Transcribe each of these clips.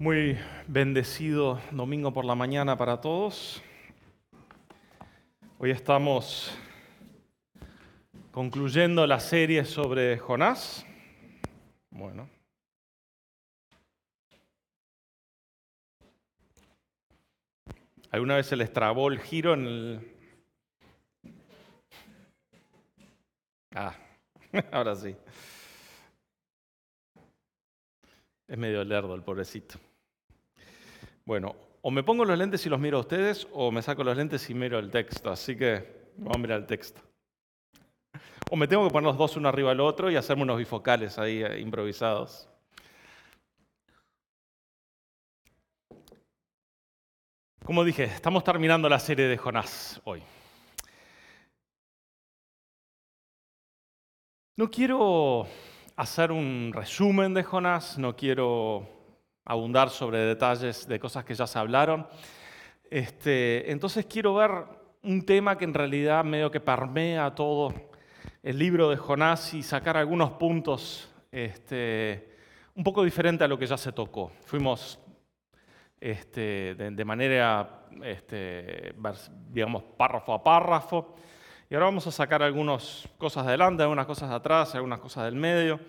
Muy bendecido domingo por la mañana para todos. Hoy estamos concluyendo la serie sobre Jonás. Bueno. ¿Alguna vez se les trabó el giro en el... Ah, ahora sí. Es medio lerdo el pobrecito. Bueno, o me pongo los lentes y los miro a ustedes, o me saco los lentes y miro el texto. Así que vamos a mirar el texto. O me tengo que poner los dos uno arriba del otro y hacerme unos bifocales ahí eh, improvisados. Como dije, estamos terminando la serie de Jonás hoy. No quiero hacer un resumen de Jonás, no quiero abundar sobre detalles de cosas que ya se hablaron. Este, entonces quiero ver un tema que en realidad medio que permea todo el libro de Jonás y sacar algunos puntos este, un poco diferente a lo que ya se tocó. Fuimos este, de, manera, digamos, párrafo a párrafo. Y ahora vamos a sacar algunas cosas de adelante, algunas cosas de atrás, algunas cosas del medio.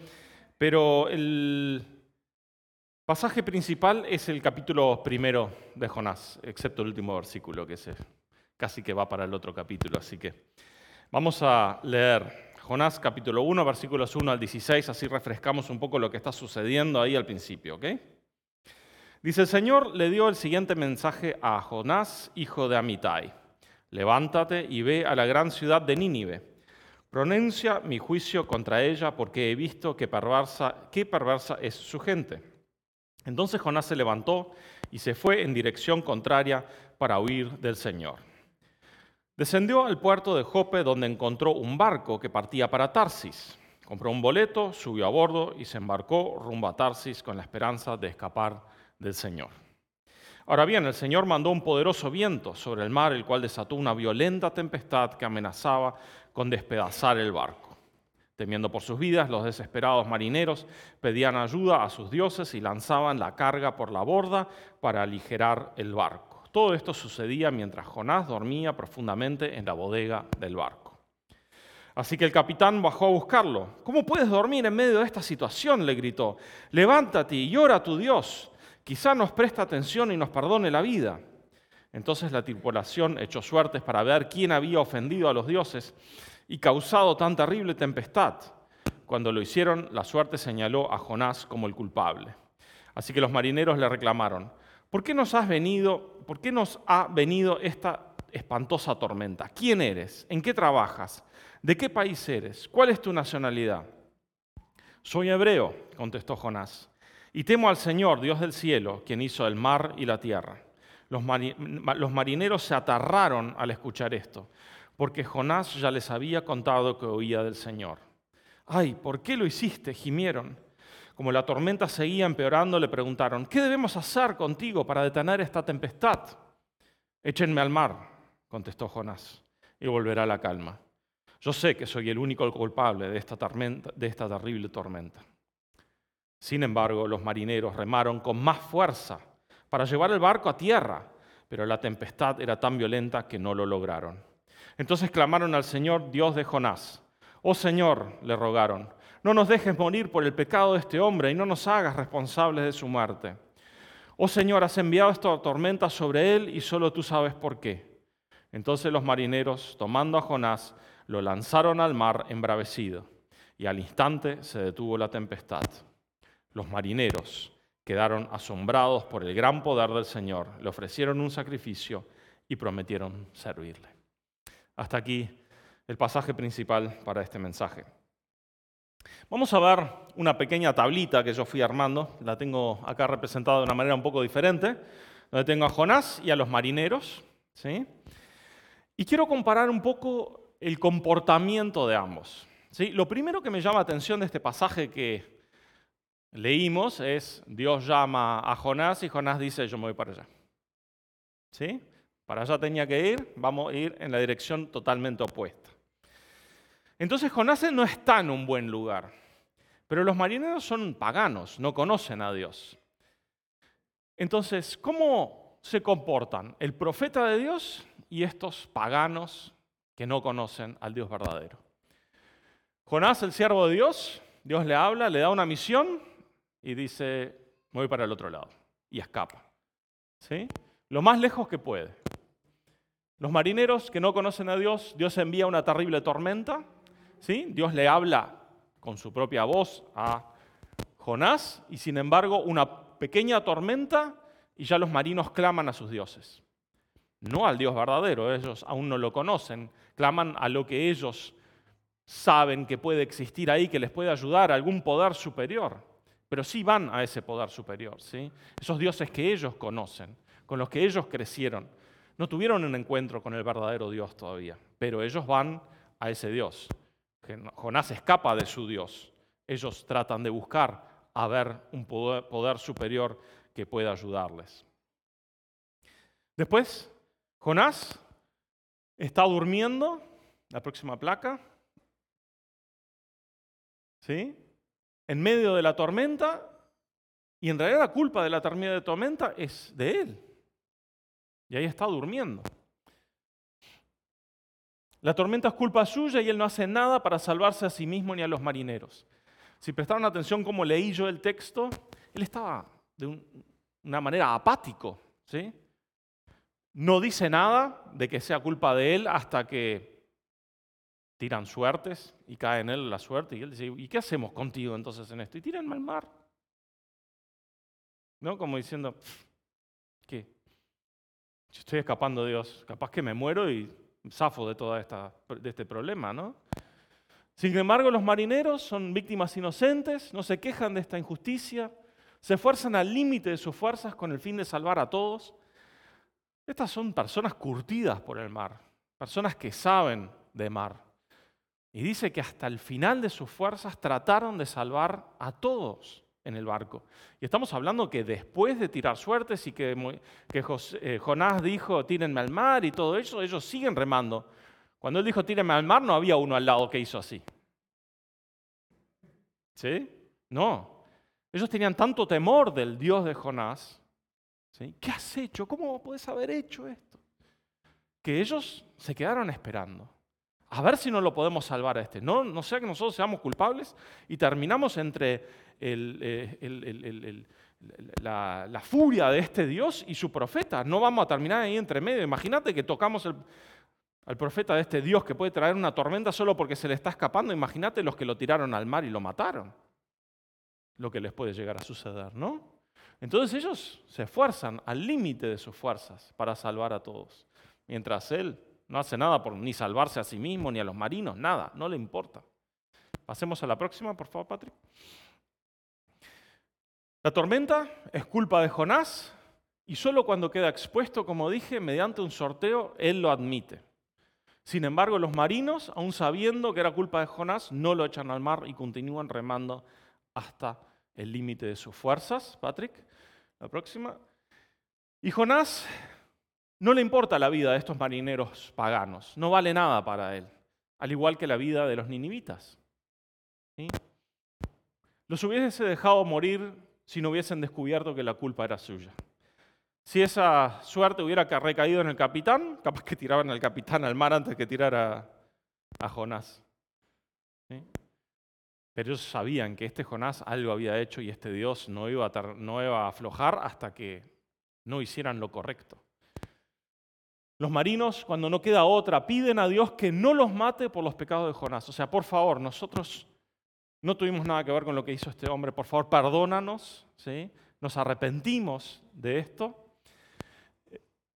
Pero el, pasaje principal es el capítulo primero de Jonás, excepto el último versículo, que es casi que va para el otro capítulo. Así que vamos a leer Jonás capítulo 1, versículos 1 al 16, así refrescamos un poco lo que está sucediendo ahí al principio. Dice, el Señor le dio el siguiente mensaje a Jonás, hijo de Amitai. Levántate y ve a la gran ciudad de Nínive. Pronuncia mi juicio contra ella porque he visto que perversa, qué perversa es su gente. Entonces Jonás se levantó y se fue en dirección contraria para huir del Señor. Descendió al puerto de Jope donde encontró un barco que partía para Tarsis. Compró un boleto, subió a bordo y se embarcó rumbo a Tarsis con la esperanza de escapar del Señor. Ahora bien, el Señor mandó un poderoso viento sobre el mar, el cual desató una violenta tempestad que amenazaba con despedazar el barco. Temiendo por sus vidas, los desesperados marineros pedían ayuda a sus dioses y lanzaban la carga por la borda para aligerar el barco. Todo esto sucedía mientras Jonás dormía profundamente en la bodega del barco. Así que el capitán bajó a buscarlo. ¿Cómo puedes dormir en medio de esta situación? le gritó. Levántate y llora a tu Dios. Quizá nos presta atención y nos perdone la vida. Entonces la tripulación echó suertes para ver quién había ofendido a los dioses y causado tan terrible tempestad. Cuando lo hicieron, la suerte señaló a Jonás como el culpable. Así que los marineros le reclamaron, ¿por qué nos has venido, por qué nos ha venido esta espantosa tormenta? ¿Quién eres? ¿En qué trabajas? ¿De qué país eres? ¿Cuál es tu nacionalidad? Soy hebreo, contestó Jonás, y temo al Señor, Dios del cielo, quien hizo el mar y la tierra. Los, marineros se atarraron al escuchar esto porque Jonás ya les había contado que oía del Señor. Ay, ¿por qué lo hiciste? gimieron. Como la tormenta seguía empeorando, le preguntaron, ¿qué debemos hacer contigo para detener esta tempestad? Échenme al mar, contestó Jonás, y volverá la calma. Yo sé que soy el único culpable de esta, de esta terrible tormenta. Sin embargo, los marineros remaron con más fuerza para llevar el barco a tierra, pero la tempestad era tan violenta que no lo lograron. Entonces clamaron al Señor, Dios de Jonás. Oh Señor, le rogaron, no nos dejes morir por el pecado de este hombre y no nos hagas responsables de su muerte. Oh Señor, has enviado esta tormenta sobre él y solo tú sabes por qué. Entonces los marineros, tomando a Jonás, lo lanzaron al mar embravecido y al instante se detuvo la tempestad. Los marineros quedaron asombrados por el gran poder del Señor, le ofrecieron un sacrificio y prometieron servirle. Hasta aquí el pasaje principal para este mensaje. Vamos a ver una pequeña tablita que yo fui armando, la tengo acá representada de una manera un poco diferente, donde tengo a Jonás y a los marineros. ¿sí? Y quiero comparar un poco el comportamiento de ambos. ¿sí? Lo primero que me llama la atención de este pasaje que leímos es Dios llama a Jonás y Jonás dice yo me voy para allá. ¿Sí? Para allá tenía que ir, vamos a ir en la dirección totalmente opuesta. Entonces Jonás no está en un buen lugar, pero los marineros son paganos, no conocen a Dios. Entonces, ¿cómo se comportan el profeta de Dios y estos paganos que no conocen al Dios verdadero? Jonás, el siervo de Dios, Dios le habla, le da una misión y dice, voy para el otro lado y escapa. ¿Sí? Lo más lejos que puede. Los marineros que no conocen a Dios, Dios envía una terrible tormenta. ¿sí? Dios le habla con su propia voz a Jonás y sin embargo una pequeña tormenta y ya los marinos claman a sus dioses. No al Dios verdadero, ellos aún no lo conocen, claman a lo que ellos saben que puede existir ahí, que les puede ayudar, algún poder superior. Pero sí van a ese poder superior, ¿sí? esos dioses que ellos conocen, con los que ellos crecieron. No tuvieron un encuentro con el verdadero Dios todavía, pero ellos van a ese Dios. Jonás escapa de su Dios. Ellos tratan de buscar a ver un poder, superior que pueda ayudarles. Después, Jonás está durmiendo, la próxima placa, ¿sí? En medio de la tormenta, y en realidad la culpa de la tormenta es de él. Y ahí está durmiendo. La tormenta es culpa suya y él no hace nada para salvarse a sí mismo ni a los marineros. Si prestaron atención cómo leí yo el texto, él estaba de una manera apático. ¿sí? No dice nada de que sea culpa de él hasta que tiran suertes y cae en él la suerte. Y él dice, ¿y qué hacemos contigo entonces en esto? Y tiran al mar. ¿No? Como diciendo. Estoy escapando Dios. Capaz que me muero y zafo de todo de este problema, ¿no? Sin embargo, los marineros son víctimas inocentes, no se quejan de esta injusticia, se esfuerzan al límite de sus fuerzas con el fin de salvar a todos. Estas son personas curtidas por el mar, personas que saben de mar. Y dice que hasta el final de sus fuerzas trataron de salvar a todos en el barco. Y estamos hablando que después de tirar suertes y que, eh, Jonás dijo, tírenme al mar y todo eso, ellos siguen remando. Cuando él dijo tírenme al mar, no había uno al lado que hizo así. ¿Sí? No. Ellos tenían tanto temor del Dios de Jonás. ¿sí? ¿Qué has hecho? ¿Cómo puedes haber hecho esto? Que ellos se quedaron esperando. A ver si no lo podemos salvar a este. No, no sea que nosotros seamos culpables y terminamos entre eh, la, la, furia de este Dios y su profeta. No vamos a terminar ahí entre medio. Imagínate que tocamos al profeta de este Dios que puede traer una tormenta solo porque se le está escapando, imagínate los que lo tiraron al mar y lo mataron. Lo que les puede llegar a suceder, ¿no? Entonces ellos se esfuerzan al límite de sus fuerzas para salvar a todos, mientras él no hace nada por ni salvarse a sí mismo ni a los marinos, nada, no le importa. Pasemos a la próxima, por favor, Patrick. La tormenta es culpa de Jonás y solo cuando queda expuesto, como dije, mediante un sorteo, él lo admite. Sin embargo, los marinos, aun sabiendo que era culpa de Jonás, no lo echan al mar y continúan remando hasta el límite de sus fuerzas. Patrick, la próxima. Y Jonás no le importa la vida de estos marineros paganos, no vale nada para él, al igual que la vida de los ninivitas. Los hubiese dejado morir si no hubiesen descubierto que la culpa era suya. Si esa suerte hubiera recaído en el capitán, capaz que tiraban al capitán al mar antes que tirar a, Jonás. Pero ellos sabían que este Jonás algo había hecho y este Dios no iba, a, no iba a aflojar hasta que no hicieran lo correcto. Los marinos, cuando no queda otra, piden a Dios que no los mate por los pecados de Jonás. O sea, por favor, nosotros no tuvimos nada que ver con lo que hizo este hombre. Por favor, perdónanos. ¿sí? Nos arrepentimos de esto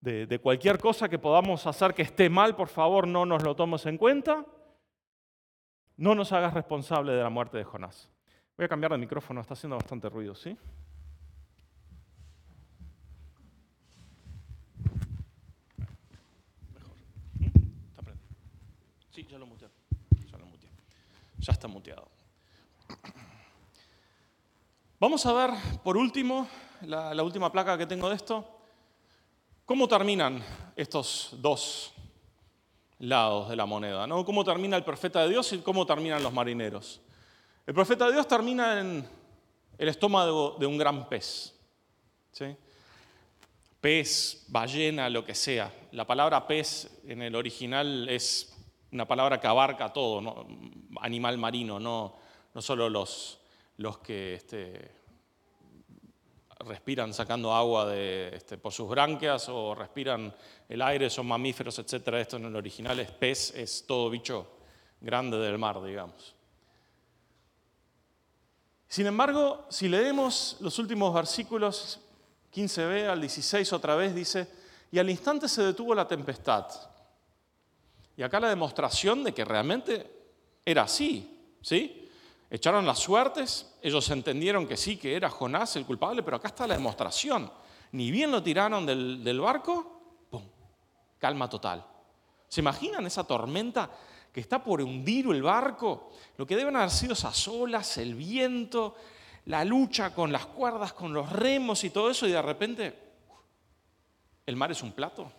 de, cualquier cosa que podamos hacer que esté mal, por favor, no nos lo tomes en cuenta. No nos hagas responsable de la muerte de Jonás. Voy a cambiar de micrófono, está haciendo bastante ruido, ¿sí? Mejor. ¿Mm? Sí, ya lo muteé. Ya lo muteé. Ya está muteado. Vamos a ver, por último, la última placa que tengo de esto. ¿Cómo terminan estos dos lados de la moneda? ¿no? ¿Cómo termina el profeta de Dios y cómo terminan los marineros? El profeta de Dios termina en el estómago de un gran pez. pez, ballena, lo que sea. La palabra pez en el original es una palabra que abarca todo, animal marino, no, no solo los, los que este, respiran sacando agua de, este, por sus branquias o respiran el aire, son mamíferos, etc. Esto en el original es pez, es todo bicho grande del mar, digamos. Sin embargo, si leemos los últimos versículos, 15b al 16 otra vez, dice, y al instante se detuvo la tempestad. Y acá la demostración de que realmente era así, ¿sí? Echaron las suertes, ellos entendieron que sí, que era Jonás el culpable, pero acá está la demostración. Ni bien lo tiraron del, barco, ¡pum! Calma total. ¿Se imaginan esa tormenta que está por hundir el barco? Lo que deben haber sido esas olas, el viento, la lucha con las cuerdas, con los remos y todo eso, y de repente el mar es un plato.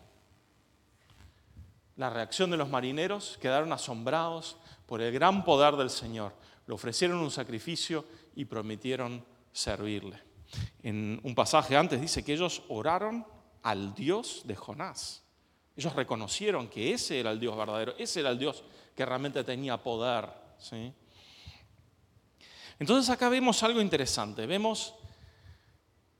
La reacción de los marineros quedaron asombrados por el gran poder del Señor le ofrecieron un sacrificio y prometieron servirle. En un pasaje antes dice que ellos oraron al Dios de Jonás. Ellos reconocieron que ese era el Dios verdadero, ese era el Dios que realmente tenía poder. ¿sí? Entonces acá vemos algo interesante. Vemos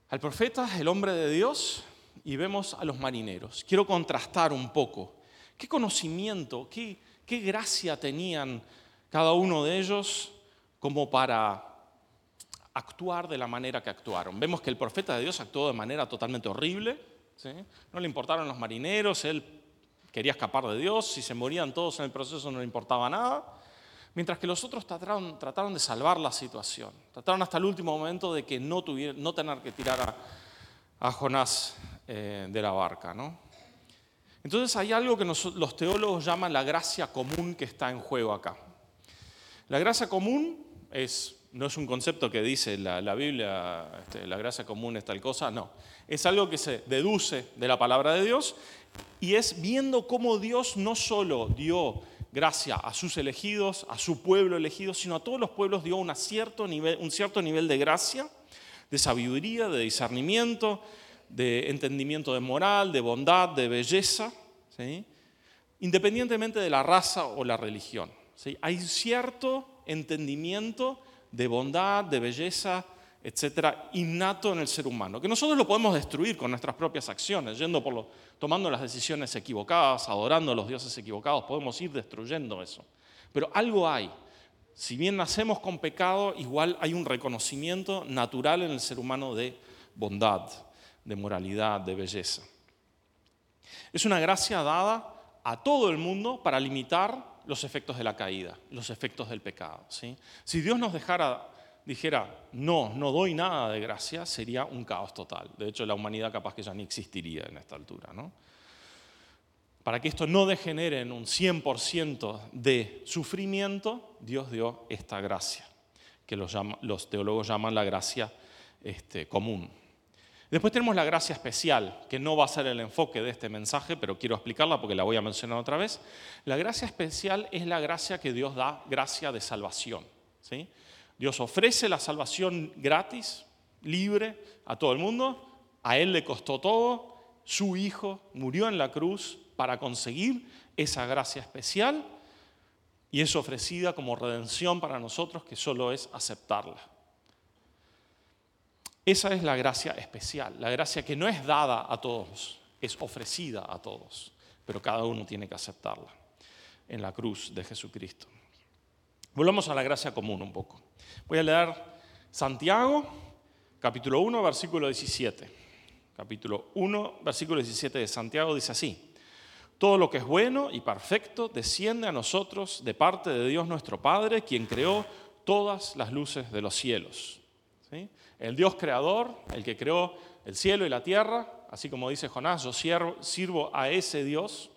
al profeta, el hombre de Dios, y vemos a los marineros. Quiero contrastar un poco. ¿Qué conocimiento, qué, qué gracia tenían cada uno de ellos como para actuar de la manera que actuaron. Vemos que el profeta de Dios actuó de manera totalmente horrible, no le importaron los marineros, él quería escapar de Dios, si se morían todos en el proceso no le importaba nada, mientras que los otros trataron, trataron de salvar la situación, trataron hasta el último momento de que no, tuvieran, no tener que tirar a, Jonás eh, de la barca. ¿no? Entonces hay algo que los teólogos llaman la gracia común que está en juego acá. La gracia común no es un concepto que dice la, Biblia, este, la gracia común es tal cosa, no. Es algo que se deduce de la palabra de Dios y es viendo cómo Dios no solo dio gracia a sus elegidos, a su pueblo elegido, sino a todos los pueblos dio un cierto nivel, un cierto nivel de gracia, de sabiduría, de discernimiento, de entendimiento de moral, de bondad, de belleza, independientemente de la raza o la religión. ¿sí? Hay cierto entendimiento de bondad, de belleza, etcétera, innato en el ser humano, que nosotros lo podemos destruir con nuestras propias acciones, yendo por lo, tomando las decisiones equivocadas, adorando a los dioses equivocados, podemos ir destruyendo eso. Pero algo hay. Si bien nacemos con pecado, igual hay un reconocimiento natural en el ser humano de bondad, de moralidad, de belleza. Es una gracia dada a todo el mundo para limitar los efectos de la caída, los efectos del pecado. ¿sí? Si Dios nos dejara, dijera, no, no doy nada de gracia, sería un caos total. De hecho, la humanidad capaz que ya ni existiría en esta altura. ¿no? Para que esto no degenere en un 100% de sufrimiento, Dios dio esta gracia, que los, los teólogos llaman la gracia este, común. Después tenemos la gracia especial, que no va a ser el enfoque de este mensaje, pero quiero explicarla porque la voy a mencionar otra vez. La gracia especial es la gracia que Dios da, gracia de salvación. ¿sí? Dios ofrece la salvación gratis, libre, a todo el mundo. A Él le costó todo. Su Hijo murió en la cruz para conseguir esa gracia especial y es ofrecida como redención para nosotros que solo es aceptarla. Esa es la gracia especial, la gracia que no es dada a todos, es ofrecida a todos, pero cada uno tiene que aceptarla en la cruz de Jesucristo. Volvamos a la gracia común un poco. Voy a leer Santiago, capítulo 1, versículo 17. Capítulo 1, versículo 17 de Santiago dice así. Todo lo que es bueno y perfecto desciende a nosotros de parte de Dios nuestro Padre, quien creó todas las luces de los cielos. ¿Sí? El Dios creador, el que creó el cielo y la tierra, así como dice Jonás, yo sirvo a ese Dios,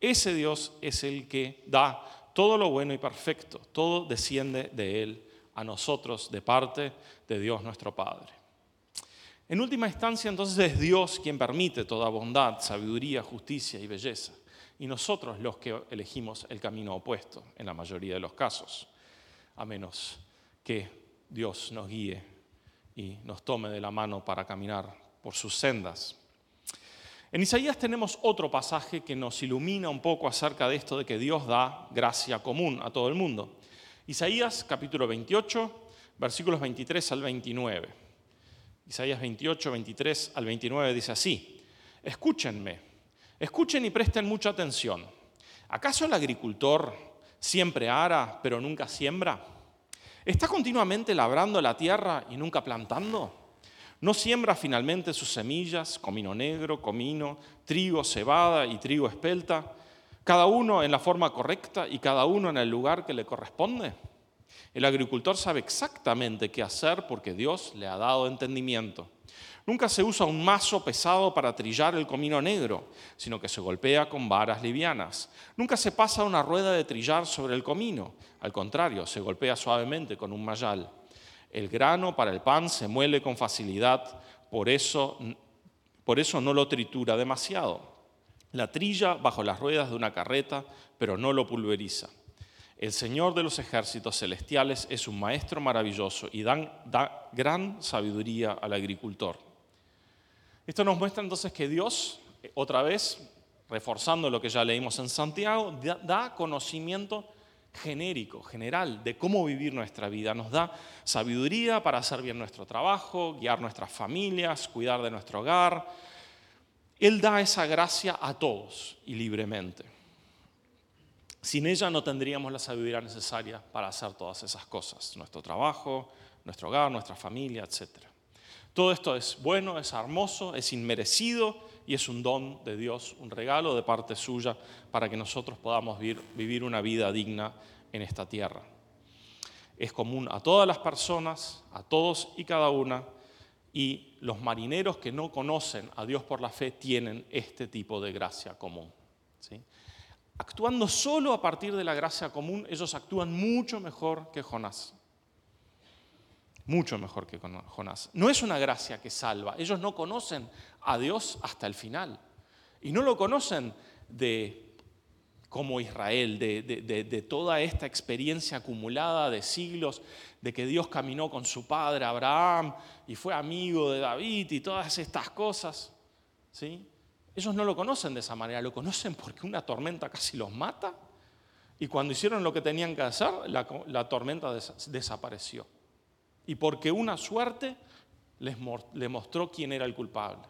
ese Dios es el que da todo lo bueno y perfecto, todo desciende de Él a nosotros de parte de Dios nuestro Padre. En última instancia, entonces es Dios quien permite toda bondad, sabiduría, justicia y belleza, y nosotros los que elegimos el camino opuesto en la mayoría de los casos, a menos que Dios nos guíe y nos tome de la mano para caminar por sus sendas. En Isaías tenemos otro pasaje que nos ilumina un poco acerca de esto de que Dios da gracia común a todo el mundo. Isaías capítulo 28, versículos 23 al 29. Isaías 28, 23 al 29 dice así, escúchenme, escuchen y presten mucha atención. ¿Acaso el agricultor siempre ara pero nunca siembra? ¿Está continuamente labrando la tierra y nunca plantando? ¿No siembra finalmente sus semillas, comino negro, comino, trigo, cebada y trigo espelta, cada uno en la forma correcta y cada uno en el lugar que le corresponde? El agricultor sabe exactamente qué hacer porque Dios le ha dado entendimiento. Nunca se usa un mazo pesado para trillar el comino negro, sino que se golpea con varas livianas. Nunca se pasa una rueda de trillar sobre el comino, al contrario, se golpea suavemente con un mayal. El grano para el pan se muele con facilidad, por eso, por eso no lo tritura demasiado. La trilla bajo las ruedas de una carreta, pero no lo pulveriza. El Señor de los ejércitos celestiales es un maestro maravilloso y da gran sabiduría al agricultor. Esto nos muestra entonces que Dios, otra vez, reforzando lo que ya leímos en Santiago, da conocimiento genérico, general, de cómo vivir nuestra vida. Nos da sabiduría para hacer bien nuestro trabajo, guiar nuestras familias, cuidar de nuestro hogar. Él da esa gracia a todos y libremente. Sin ella no tendríamos la sabiduría necesaria para hacer todas esas cosas, nuestro trabajo, nuestro hogar, nuestra familia, etc. Todo esto es bueno, es hermoso, es inmerecido y es un don de Dios, un regalo de parte suya para que nosotros podamos vivir una vida digna en esta tierra. Es común a todas las personas, a todos y cada una, y los marineros que no conocen a Dios por la fe tienen este tipo de gracia común. Actuando solo a partir de la gracia común, ellos actúan mucho mejor que Jonás mucho mejor que con Jonás. No es una gracia que salva. Ellos no conocen a Dios hasta el final. Y no lo conocen de como Israel, de, toda esta experiencia acumulada de siglos, de que Dios caminó con su padre Abraham y fue amigo de David y todas estas cosas. ¿sí? Ellos no lo conocen de esa manera, lo conocen porque una tormenta casi los mata y cuando hicieron lo que tenían que hacer, la tormenta desapareció y porque una suerte les le mostró quién era el culpable.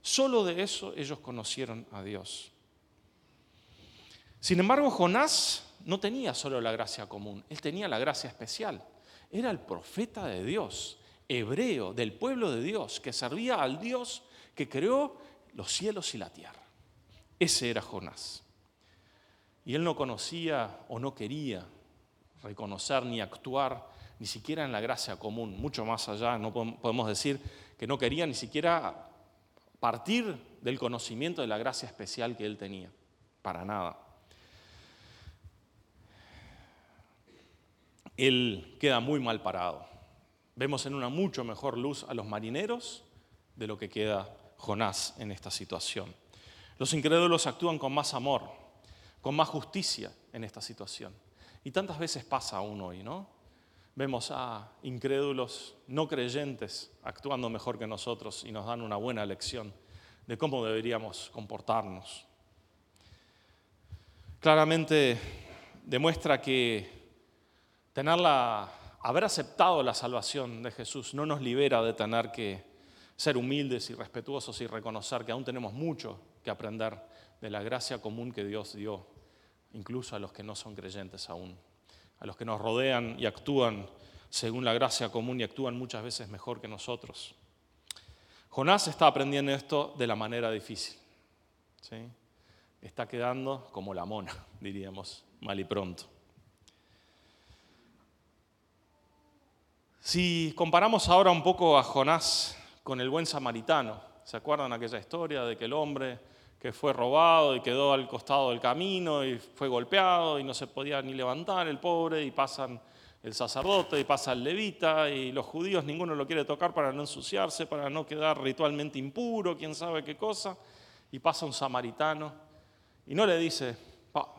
Solo de eso ellos conocieron a Dios. Sin embargo, Jonás no tenía solo la gracia común, él tenía la gracia especial. Era el profeta de Dios, hebreo, del pueblo de Dios, que servía al Dios que creó los cielos y la tierra. Ese era Jonás. Y él no conocía o no quería reconocer ni actuar ni siquiera en la gracia común, mucho más allá, no podemos decir que no quería ni siquiera partir del conocimiento de la gracia especial que él tenía, para nada. Él queda muy mal parado. Vemos en una mucho mejor luz a los marineros de lo que queda Jonás en esta situación. Los incrédulos actúan con más amor, con más justicia en esta situación. Y tantas veces pasa aún hoy, ¿no? Vemos a incrédulos no creyentes actuando mejor que nosotros y nos dan una buena lección de cómo deberíamos comportarnos. Claramente demuestra que tener haber aceptado la salvación de Jesús no nos libera de tener que ser humildes y respetuosos y reconocer que aún tenemos mucho que aprender de la gracia común que Dios dio, incluso a los que no son creyentes aún a los que nos rodean y actúan según la gracia común y actúan muchas veces mejor que nosotros. Jonás está aprendiendo esto de la manera difícil. ¿sí? Está quedando como la mona, diríamos, mal y pronto. Si comparamos ahora un poco a Jonás con el buen samaritano, ¿se acuerdan aquella historia de que el hombre que fue robado y quedó al costado del camino y fue golpeado y no se podía ni levantar el pobre y pasan el sacerdote y pasa el levita y los judíos ninguno lo quiere tocar para no ensuciarse, para no quedar ritualmente impuro, quién sabe qué cosa, y pasa un samaritano y no le dice,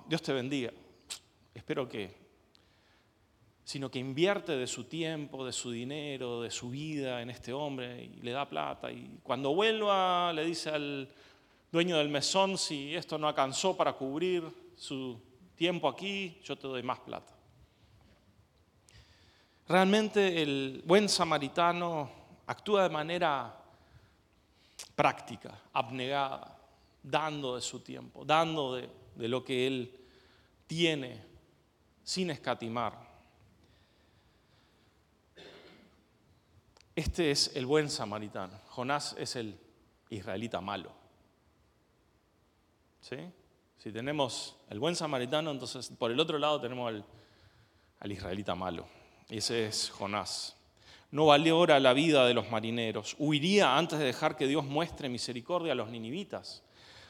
Dios te bendiga, espero que, sino que invierte de su tiempo, de su dinero, de su vida en este hombre y le da plata y cuando vuelva le dice al dueño del mesón, si esto no alcanzó para cubrir su tiempo aquí, yo te doy más plata. Realmente el buen samaritano actúa de manera práctica, abnegada, dando de su tiempo, dando de, de lo que él tiene sin escatimar. Este es el buen samaritano. Jonás es el israelita malo. Si tenemos el buen samaritano, entonces por el otro lado tenemos al, al israelita malo. Ese es Jonás. No valora la vida de los marineros. Huiría antes de dejar que Dios muestre misericordia a los ninivitas.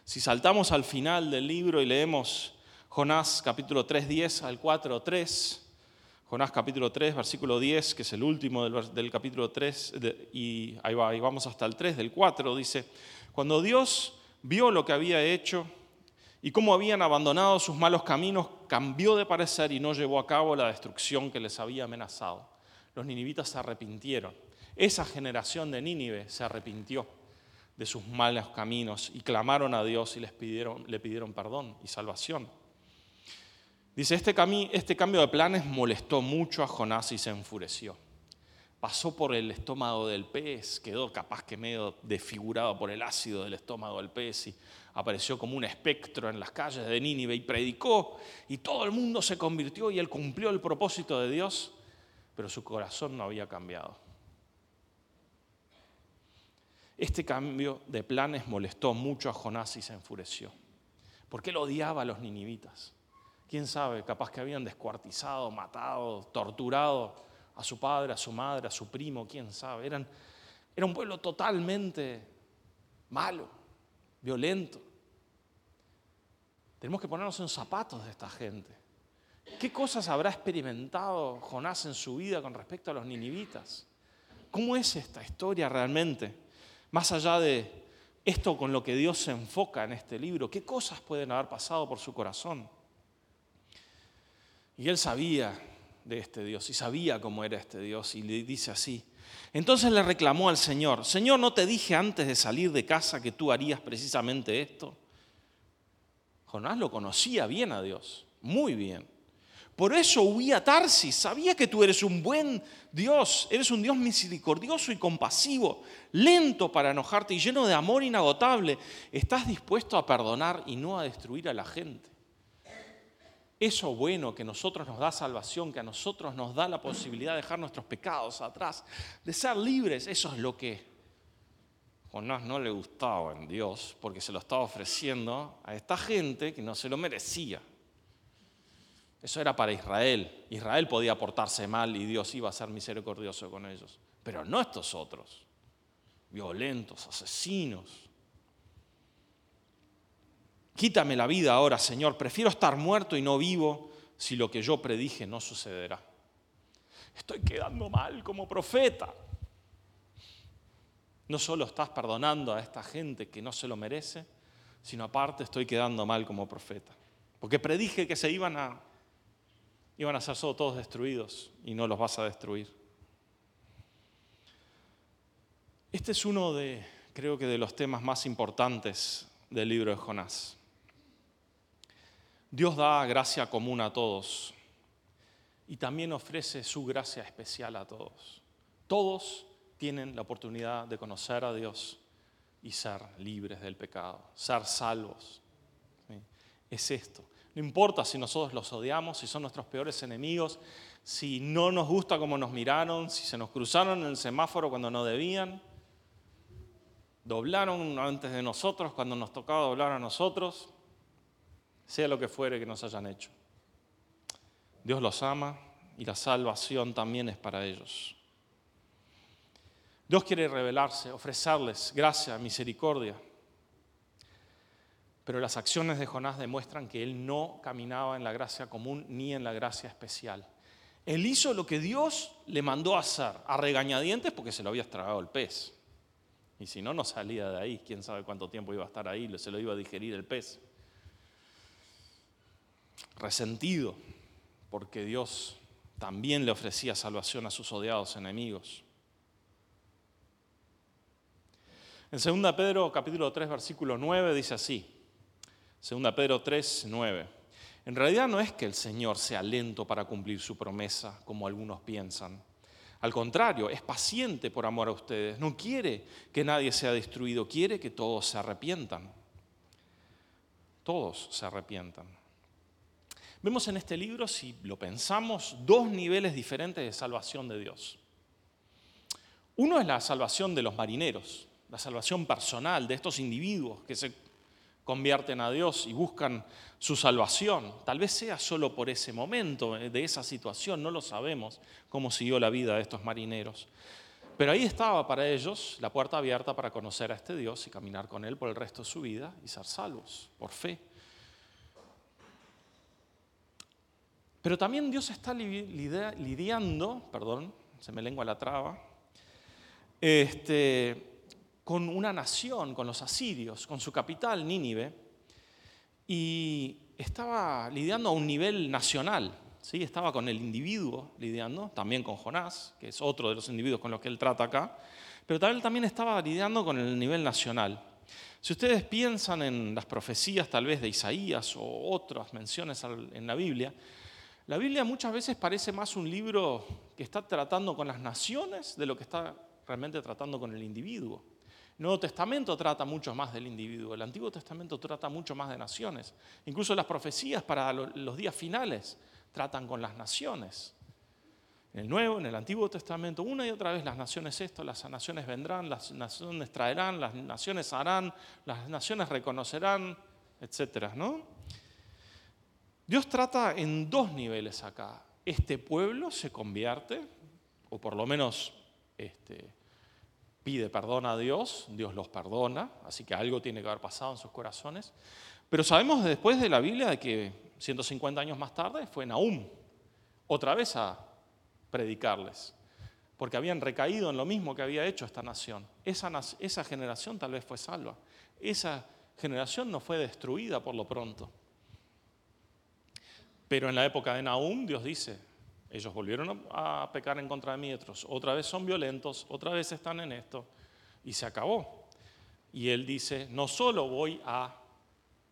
Si saltamos al final del libro y leemos Jonás capítulo 3, 10 al 4, 3, Jonás capítulo 3, versículo 10, que es el último del, capítulo 3, y ahí, ahí vamos hasta el 3 del 4, dice, cuando Dios vio lo que había hecho y cómo habían abandonado sus malos caminos, cambió de parecer y no llevó a cabo la destrucción que les había amenazado. Los ninivitas se arrepintieron. Esa generación de Nínive se arrepintió de sus malos caminos y clamaron a Dios y les pidieron, le pidieron perdón y salvación. Dice, este, este cambio de planes molestó mucho a Jonás y se enfureció. Pasó por el estómago del pez, quedó capaz que medio desfigurado por el ácido del estómago del pez y apareció como un espectro en las calles de Nínive y predicó y todo el mundo se convirtió y él cumplió el propósito de Dios, pero su corazón no había cambiado. Este cambio de planes molestó mucho a Jonás y se enfureció, porque él odiaba a los ninivitas. ¿Quién sabe? Capaz que habían descuartizado, matado, torturado a su padre, a su madre, a su primo, quién sabe. Eran, era un pueblo totalmente malo, violento. Tenemos que ponernos en zapatos de esta gente. ¿Qué cosas habrá experimentado Jonás en su vida con respecto a los ninivitas? ¿Cómo es esta historia realmente? Más allá de esto con lo que Dios se enfoca en este libro, ¿qué cosas pueden haber pasado por su corazón? Y él sabía de este Dios y sabía cómo era este Dios y le dice así. Entonces le reclamó al Señor, Señor, ¿no te dije antes de salir de casa que tú harías precisamente esto? Jonás lo conocía bien a Dios, muy bien. Por eso huía a Tarsis. Sabía que tú eres un buen Dios, eres un Dios misericordioso y compasivo, lento para enojarte y lleno de amor inagotable. Estás dispuesto a perdonar y no a destruir a la gente. Eso bueno que a nosotros nos da salvación, que a nosotros nos da la posibilidad de dejar nuestros pecados atrás, de ser libres, eso es lo que Jonás no le gustaba en Dios, porque se lo estaba ofreciendo a esta gente que no se lo merecía. Eso era para Israel. Israel podía portarse mal y Dios iba a ser misericordioso con ellos. Pero no estos otros, violentos, asesinos. Quítame la vida ahora, Señor. Prefiero estar muerto y no vivo si lo que yo predije no sucederá. Estoy quedando mal como profeta. No solo estás perdonando a esta gente que no se lo merece, sino aparte estoy quedando mal como profeta. Porque predije que se iban a iban a ser todos destruidos y no los vas a destruir. Este es uno de, creo que de los temas más importantes del libro de Jonás. Dios da gracia común a todos y también ofrece su gracia especial a todos. Todos tienen la oportunidad de conocer a Dios y ser libres del pecado, ser salvos. Es esto. No importa si nosotros los odiamos, si son nuestros peores enemigos, si no nos gusta cómo nos miraron, si se nos cruzaron en el semáforo cuando no debían, doblaron antes de nosotros cuando nos tocaba doblar a nosotros, sea lo que fuere que nos hayan hecho. Dios los ama y la salvación también es para ellos. Dios quiere revelarse, ofrecerles gracia, misericordia. Pero las acciones de Jonás demuestran que él no caminaba en la gracia común ni en la gracia especial. Él hizo lo que Dios le mandó a hacer, a regañadientes porque se lo había estragado el pez. Y si no, no salía de ahí. Quién sabe cuánto tiempo iba a estar ahí, se lo iba a digerir el pez. Resentido porque Dios también le ofrecía salvación a sus odiados enemigos. En 2 Pedro capítulo 3 versículo 9 dice así. 2 Pedro 3, 9. En realidad no es que el Señor sea lento para cumplir su promesa, como algunos piensan. Al contrario, es paciente por amor a ustedes. No quiere que nadie sea destruido, quiere que todos se arrepientan. Todos se arrepientan. Vemos en este libro, si lo pensamos, dos niveles diferentes de salvación de Dios. Uno es la salvación de los marineros, la salvación personal de estos individuos que se convierten a Dios y buscan su salvación. Tal vez sea solo por ese momento, de esa situación, no lo sabemos cómo siguió la vida de estos marineros. Pero ahí estaba para ellos la puerta abierta para conocer a este Dios y caminar con Él por el resto de su vida y ser salvos, por fe. Pero también Dios está lidiando, perdón, se me lengua la traba, este, con una nación, con los asirios, con su capital, Nínive, y estaba lidiando a un nivel nacional. ¿sí? Estaba con el individuo lidiando, también con Jonás, que es otro de los individuos con los que él trata acá, pero también, estaba lidiando con el nivel nacional. Si ustedes piensan en las profecías tal vez de Isaías o otras menciones en la Biblia, la Biblia muchas veces parece más un libro que está tratando con las naciones de lo que está realmente tratando con el individuo. El Nuevo Testamento trata mucho más del individuo, el Antiguo Testamento trata mucho más de naciones. Incluso las profecías para los días finales tratan con las naciones. En el Nuevo, en el Antiguo Testamento, una y otra vez las naciones esto, las naciones vendrán, las naciones traerán, las naciones harán, las naciones reconocerán, etc. ¿no? Dios trata en dos niveles acá. Este pueblo se convierte, o por lo menos este, pide perdón a Dios, Dios los perdona, así que algo tiene que haber pasado en sus corazones. Pero sabemos después de la Biblia de que 150 años más tarde fue Nahum, otra vez a predicarles, porque habían recaído en lo mismo que había hecho esta nación. Esa, esa generación tal vez fue salva, esa generación no fue destruida por lo pronto. Pero en la época de Nahum Dios dice, ellos volvieron a pecar en contra de mí, otra vez son violentos, otra vez están en esto, y se acabó. Y él dice, no solo voy a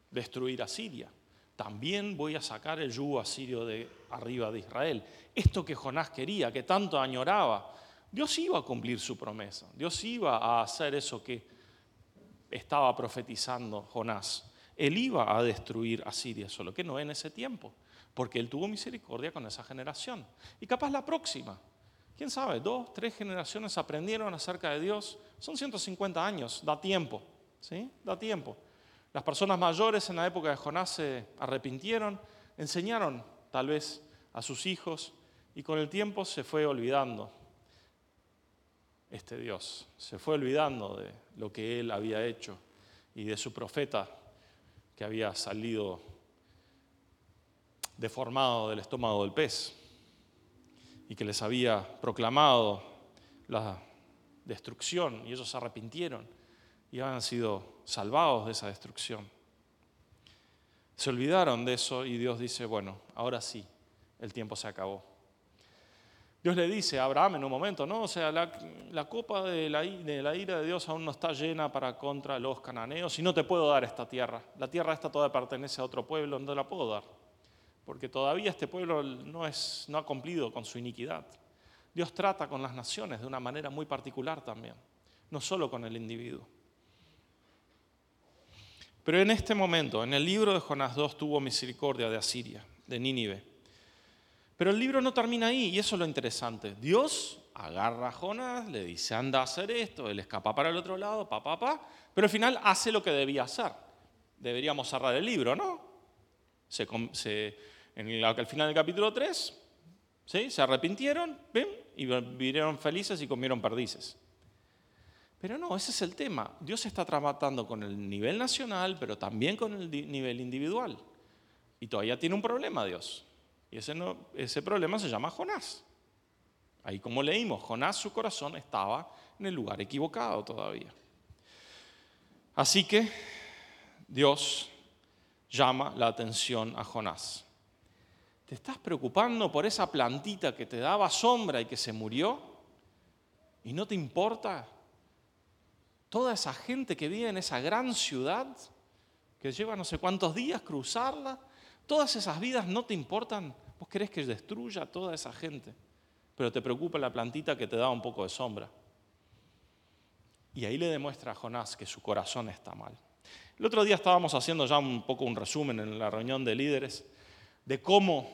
destruir a Siria, también voy a sacar el yugo asirio de arriba de Israel. Esto que Jonás quería, que tanto añoraba, Dios iba a cumplir su promesa, Dios iba a hacer eso que estaba profetizando Jonás. Él iba a destruir a Siria, solo que no en ese tiempo porque Él tuvo misericordia con esa generación. Y capaz la próxima, quién sabe, dos, tres generaciones aprendieron acerca de Dios. Son 150 años, da tiempo, ¿sí? Da tiempo. Las personas mayores en la época de Jonás se arrepintieron, enseñaron tal vez a sus hijos y con el tiempo se fue olvidando este Dios, se fue olvidando de lo que él había hecho y de su profeta que había salido deformado del estómago del pez y que les había proclamado la destrucción y ellos se arrepintieron y habían sido salvados de esa destrucción. Se olvidaron de eso y Dios dice, bueno, ahora sí, el tiempo se acabó. Dios le dice a Abraham en un momento, no, o sea, la, copa de la, ira de Dios aún no está llena para contra los cananeos y no te puedo dar esta tierra. La tierra esta toda pertenece a otro pueblo, no la puedo dar porque todavía este pueblo no, ha cumplido con su iniquidad. Dios trata con las naciones de una manera muy particular también, no solo con el individuo. Pero en este momento, en el libro de Jonás 2 tuvo misericordia de Asiria, de Nínive. Pero el libro no termina ahí y eso es lo interesante. Dios agarra a Jonás, le dice anda a hacer esto, él escapa para el otro lado, pa, pa, pa, pero al final hace lo que debía hacer. Deberíamos cerrar el libro, ¿no? Se, al final del capítulo 3, ¿sí? se arrepintieron y vivieron felices y comieron perdices. Pero no, ese es el tema. Dios está tratando con el nivel nacional, pero también con el nivel individual. Y todavía tiene un problema Dios. Y ese, no, ese problema se llama Jonás. Ahí como leímos, Jonás su corazón estaba en el lugar equivocado todavía. Así que Dios llama la atención a Jonás. ¿Te estás preocupando por esa plantita que te daba sombra y que se murió? ¿Y no te importa Toda esa gente que vive en esa gran ciudad, que lleva no sé cuántos días cruzarla, todas esas vidas no te importan. Vos querés que destruya a toda esa gente, pero te preocupa la plantita que te da un poco de sombra. Y ahí le demuestra a Jonás que su corazón está mal. El otro día estábamos haciendo ya un poco un resumen en la reunión de líderes de cómo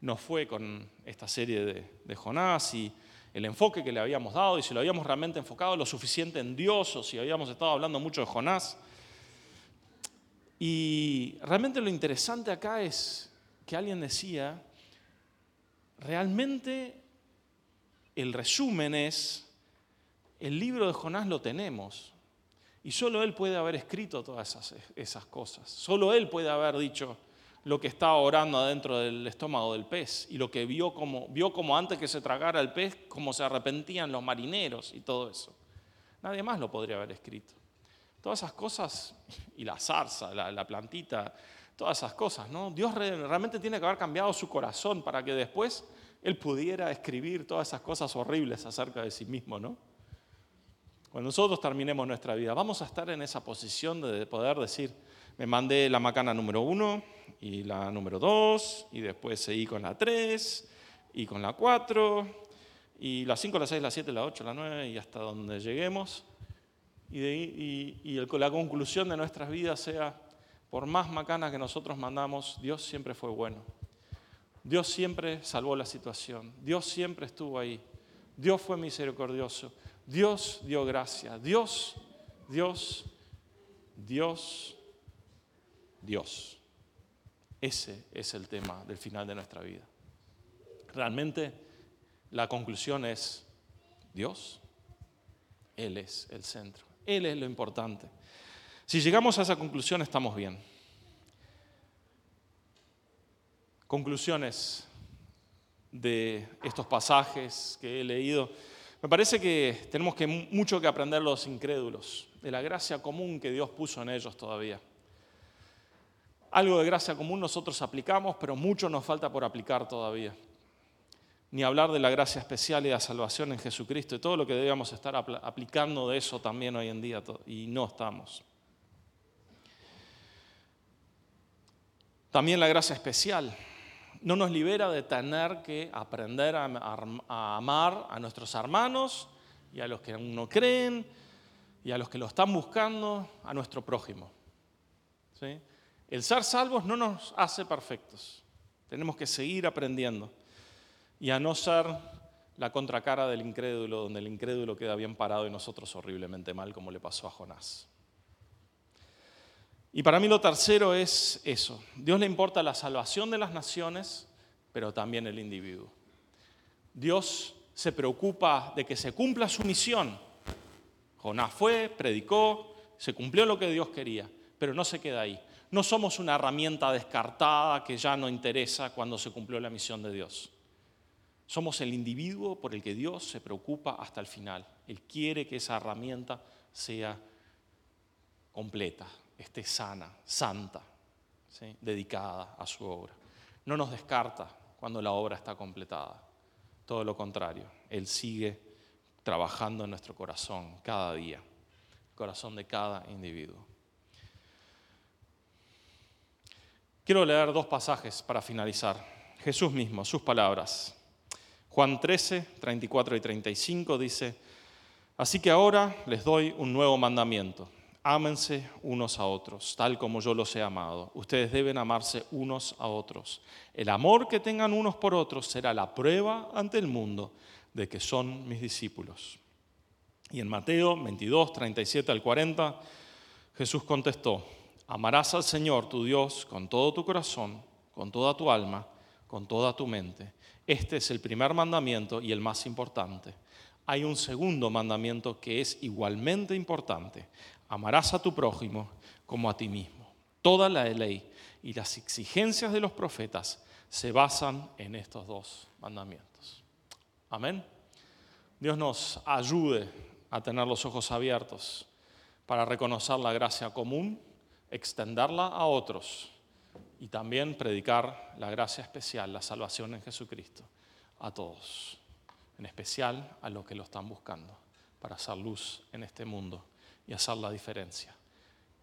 nos fue con esta serie de, Jonás y el enfoque que le habíamos dado y si lo habíamos realmente enfocado lo suficiente en Dios o si habíamos estado hablando mucho de Jonás. Y realmente lo interesante acá es que alguien decía, realmente el resumen es, el libro de Jonás lo tenemos y solo él puede haber escrito todas esas, cosas, solo él puede haber dicho, lo que estaba orando adentro del estómago del pez y lo que vio como, vio como antes que se tragara el pez, cómo se arrepentían los marineros y todo eso. Nadie más lo podría haber escrito. Todas esas cosas, y la zarza, la, plantita, todas esas cosas, ¿no? Dios realmente tiene que haber cambiado su corazón para que después Él pudiera escribir todas esas cosas horribles acerca de sí mismo, ¿no? Cuando nosotros terminemos nuestra vida, vamos a estar en esa posición de poder decir, me mandé la macana número uno y la número dos, y después seguí con la tres, y con la cuatro, y la cinco, la seis, la siete, la ocho, la nueve, y hasta donde lleguemos. Y, y, la conclusión de nuestras vidas sea, por más macana que nosotros mandamos, Dios siempre fue bueno. Dios siempre salvó la situación. Dios siempre estuvo ahí. Dios fue misericordioso. Dios dio gracia. Dios, Dios, Dios Dios. Ese es el tema del final de nuestra vida. Realmente la conclusión es Dios. Él es el centro. Él es lo importante. Si llegamos a esa conclusión estamos bien. Conclusiones de estos pasajes que he leído. Me parece que tenemos mucho que aprender los incrédulos, de la gracia común que Dios puso en ellos todavía. Algo de gracia común nosotros aplicamos, pero mucho nos falta por aplicar todavía. Ni hablar de la gracia especial y la salvación en Jesucristo y todo lo que debíamos estar aplicando de eso también hoy en día y no estamos. También la gracia especial no nos libera de tener que aprender a, amar a nuestros hermanos y a los que aún no creen y a los que lo están buscando, a nuestro prójimo. ¿Sí? El ser salvos no nos hace perfectos. Tenemos que seguir aprendiendo y a no ser la contracara del incrédulo, donde el incrédulo queda bien parado y nosotros horriblemente mal, como le pasó a Jonás. Y para mí lo tercero es eso. Dios le importa la salvación de las naciones, pero también el individuo. Dios se preocupa de que se cumpla su misión. Jonás fue, predicó, se cumplió lo que Dios quería, pero no se queda ahí. No somos una herramienta descartada que ya no interesa cuando se cumplió la misión de Dios. Somos el individuo por el que Dios se preocupa hasta el final. Él quiere que esa herramienta sea completa, esté sana, santa, dedicada a su obra. No nos descarta cuando la obra está completada. Todo lo contrario, Él sigue trabajando en nuestro corazón cada día, el corazón de cada individuo. Quiero leer dos pasajes para finalizar. Jesús mismo, sus palabras. Juan 13, 34 y 35 dice, Así que ahora les doy un nuevo mandamiento. Ámense unos a otros, tal como yo los he amado. Ustedes deben amarse unos a otros. El amor que tengan unos por otros será la prueba ante el mundo de que son mis discípulos. Y en Mateo 22, 37 al 40, Jesús contestó, Amarás al Señor tu Dios con todo tu corazón, con toda tu alma, con toda tu mente. Este es el primer mandamiento y el más importante. Hay un segundo mandamiento que es igualmente importante. Amarás a tu prójimo como a ti mismo. Toda la ley y las exigencias de los profetas se basan en estos dos mandamientos. Amén. Dios nos ayude a tener los ojos abiertos para reconocer la gracia común extenderla a otros y también predicar la gracia especial, la salvación en Jesucristo, a todos, en especial a los que lo están buscando, para hacer luz en este mundo y hacer la diferencia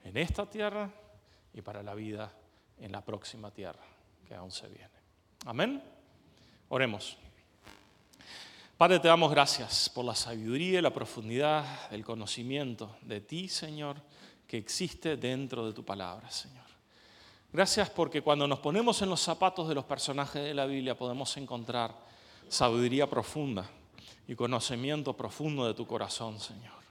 en esta tierra y para la vida en la próxima tierra que aún se viene. Amén. Oremos. Padre, te damos gracias por la sabiduría y la profundidad del conocimiento de ti, Señor, que existe dentro de tu palabra, Señor. Gracias porque cuando nos ponemos en los zapatos de los personajes de la Biblia podemos encontrar sabiduría profunda y conocimiento profundo de tu corazón, Señor.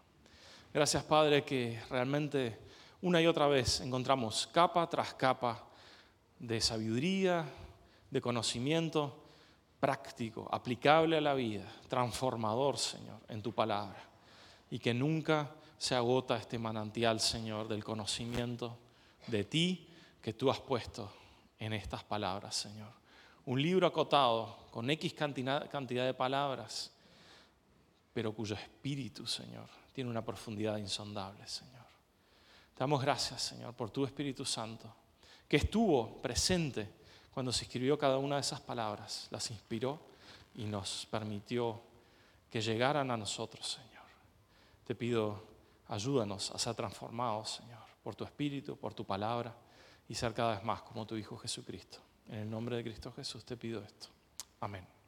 Gracias, Padre, que realmente una y otra vez encontramos capa tras capa de sabiduría, de conocimiento práctico, aplicable a la vida, transformador, Señor, en tu palabra. Y que nunca se agota este manantial, Señor, del conocimiento de ti que tú has puesto en estas palabras, Señor. Un libro acotado con X cantidad, de palabras, pero cuyo espíritu, Señor, tiene una profundidad insondable, Señor. Te damos gracias, Señor, por tu Espíritu Santo, que estuvo presente cuando se escribió cada una de esas palabras, las inspiró y nos permitió que llegaran a nosotros, Señor. Te pido, ayúdanos a ser transformados, Señor, por tu Espíritu, por tu palabra y ser cada vez más como tu Hijo Jesucristo. En el nombre de Cristo Jesús te pido esto. Amén.